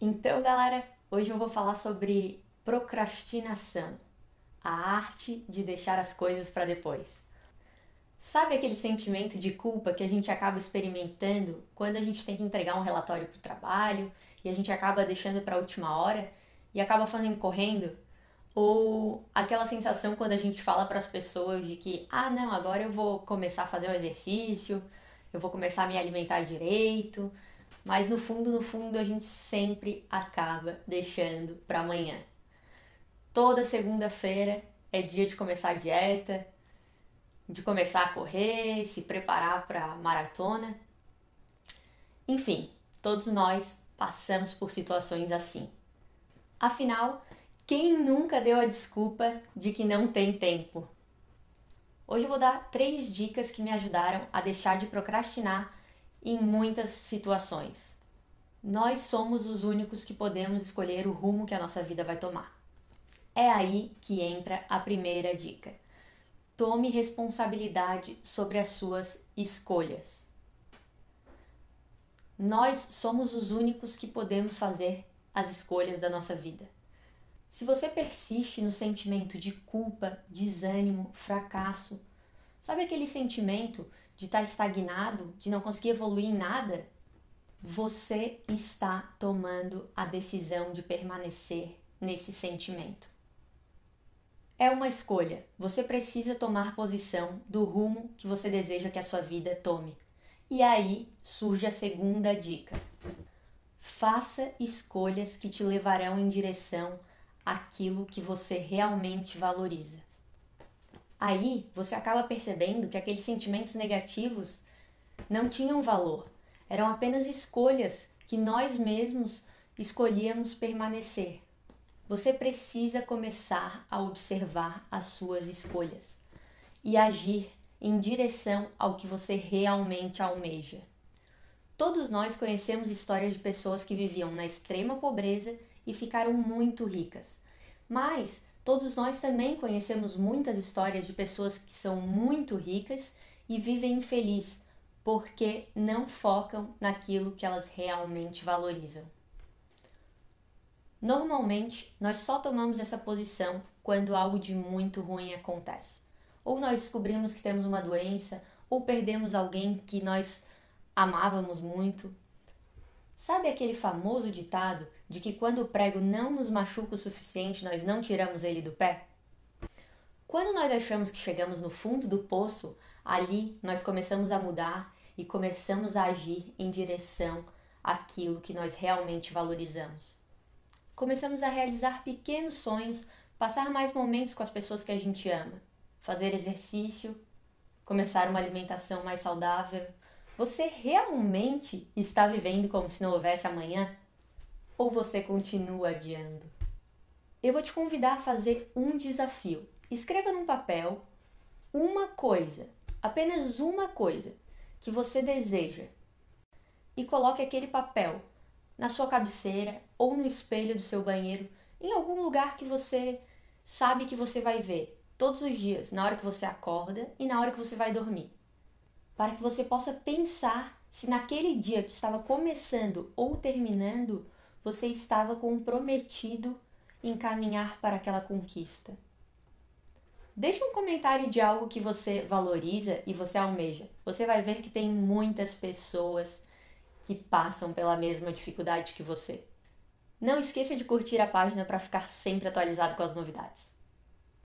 Então, galera, hoje eu vou falar sobre procrastinação, a arte de deixar as coisas para depois. Sabe aquele sentimento de culpa que a gente acaba experimentando quando a gente tem que entregar um relatório para o trabalho e a gente acaba deixando para a última hora e acaba fazendo correndo? Ou aquela sensação quando a gente fala para as pessoas de que, ah, não, agora eu vou começar a fazer o exercício, eu vou começar a me alimentar direito, mas no fundo, no fundo, a gente sempre acaba deixando para amanhã. Toda segunda-feira é dia de começar a dieta, de começar a correr, se preparar para maratona. Enfim, todos nós passamos por situações assim. Afinal, quem nunca deu a desculpa de que não tem tempo? Hoje eu vou dar três dicas que me ajudaram a deixar de procrastinar em muitas situações. Nós somos os únicos que podemos escolher o rumo que a nossa vida vai tomar. É aí que entra a primeira dica. Tome responsabilidade sobre as suas escolhas. Nós somos os únicos que podemos fazer as escolhas da nossa vida. Se você persiste no sentimento de culpa, desânimo, fracasso, sabe aquele sentimento de estar estagnado, de não conseguir evoluir em nada? Você está tomando a decisão de permanecer nesse sentimento. É uma escolha. Você precisa tomar posição do rumo que você deseja que a sua vida tome. E aí surge a segunda dica. Faça escolhas que te levarão em direção àquilo que você realmente valoriza. Aí você acaba percebendo que aqueles sentimentos negativos não tinham valor, eram apenas escolhas que nós mesmos escolhíamos permanecer. Você precisa começar a observar as suas escolhas e agir em direção ao que você realmente almeja. Todos nós conhecemos histórias de pessoas que viviam na extrema pobreza e ficaram muito ricas. Mas todos nós também conhecemos muitas histórias de pessoas que são muito ricas e vivem infelizes porque não focam naquilo que elas realmente valorizam. Normalmente, nós só tomamos essa posição quando algo de muito ruim acontece. Ou nós descobrimos que temos uma doença, ou perdemos alguém que nós amávamos muito. Sabe aquele famoso ditado de que quando o prego não nos machuca o suficiente, nós não tiramos ele do pé? Quando nós achamos que chegamos no fundo do poço, ali nós começamos a mudar e começamos a agir em direção àquilo que nós realmente valorizamos começamos a realizar pequenos sonhos, passar mais momentos com as pessoas que a gente ama, fazer exercício, começar uma alimentação mais saudável. Você realmente está vivendo como se não houvesse amanhã? Ou você continua adiando? Eu vou te convidar a fazer um desafio. Escreva num papel uma coisa, apenas uma coisa, que você deseja e coloque aquele papel na sua cabeceira ou no espelho do seu banheiro, em algum lugar que você sabe que você vai ver todos os dias, na hora que você acorda e na hora que você vai dormir. Para que você possa pensar se naquele dia que estava começando ou terminando, você estava comprometido em caminhar para aquela conquista. Deixe um comentário de algo que você valoriza e você almeja. Você vai ver que tem muitas pessoas que passam pela mesma dificuldade que você. Não esqueça de curtir a página para ficar sempre atualizado com as novidades.